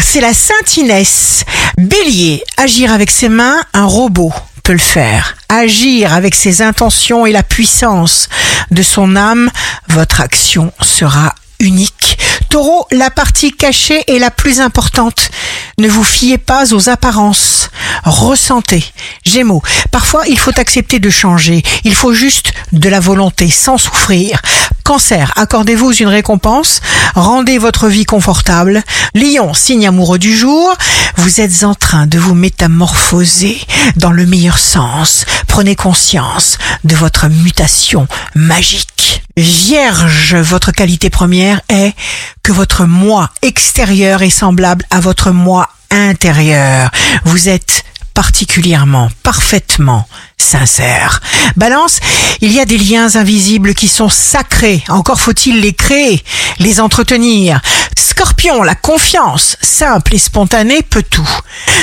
c'est la Sainte Inès. Bélier, agir avec ses mains, un robot peut le faire. Agir avec ses intentions et la puissance de son âme, votre action sera unique. Taureau, la partie cachée est la plus importante. Ne vous fiez pas aux apparences. Ressentez. Gémeaux, parfois il faut accepter de changer. Il faut juste de la volonté sans souffrir. Cancer, accordez-vous une récompense, rendez votre vie confortable. Lion, signe amoureux du jour, vous êtes en train de vous métamorphoser dans le meilleur sens. Prenez conscience de votre mutation magique. Vierge, votre qualité première est que votre moi extérieur est semblable à votre moi intérieur. Vous êtes particulièrement, parfaitement sincère. Balance, il y a des liens invisibles qui sont sacrés. Encore faut-il les créer, les entretenir. Scorpion, la confiance, simple et spontanée, peut tout.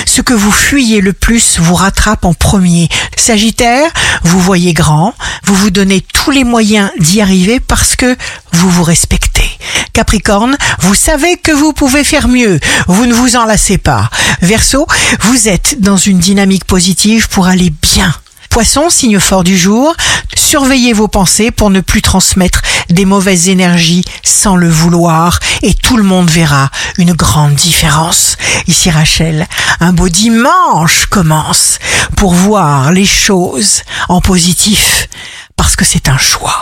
Ce que vous fuyez le plus vous rattrape en premier. Sagittaire, vous voyez grand, vous vous donnez tous les moyens d'y arriver parce que vous vous respectez. Capricorne, vous savez que vous pouvez faire mieux. Vous ne vous en lassez pas. Verseau, vous êtes dans une dynamique positive pour aller bien. Poisson, signe fort du jour, surveillez vos pensées pour ne plus transmettre des mauvaises énergies sans le vouloir et tout le monde verra une grande différence. Ici Rachel, un beau dimanche commence pour voir les choses en positif parce que c'est un choix.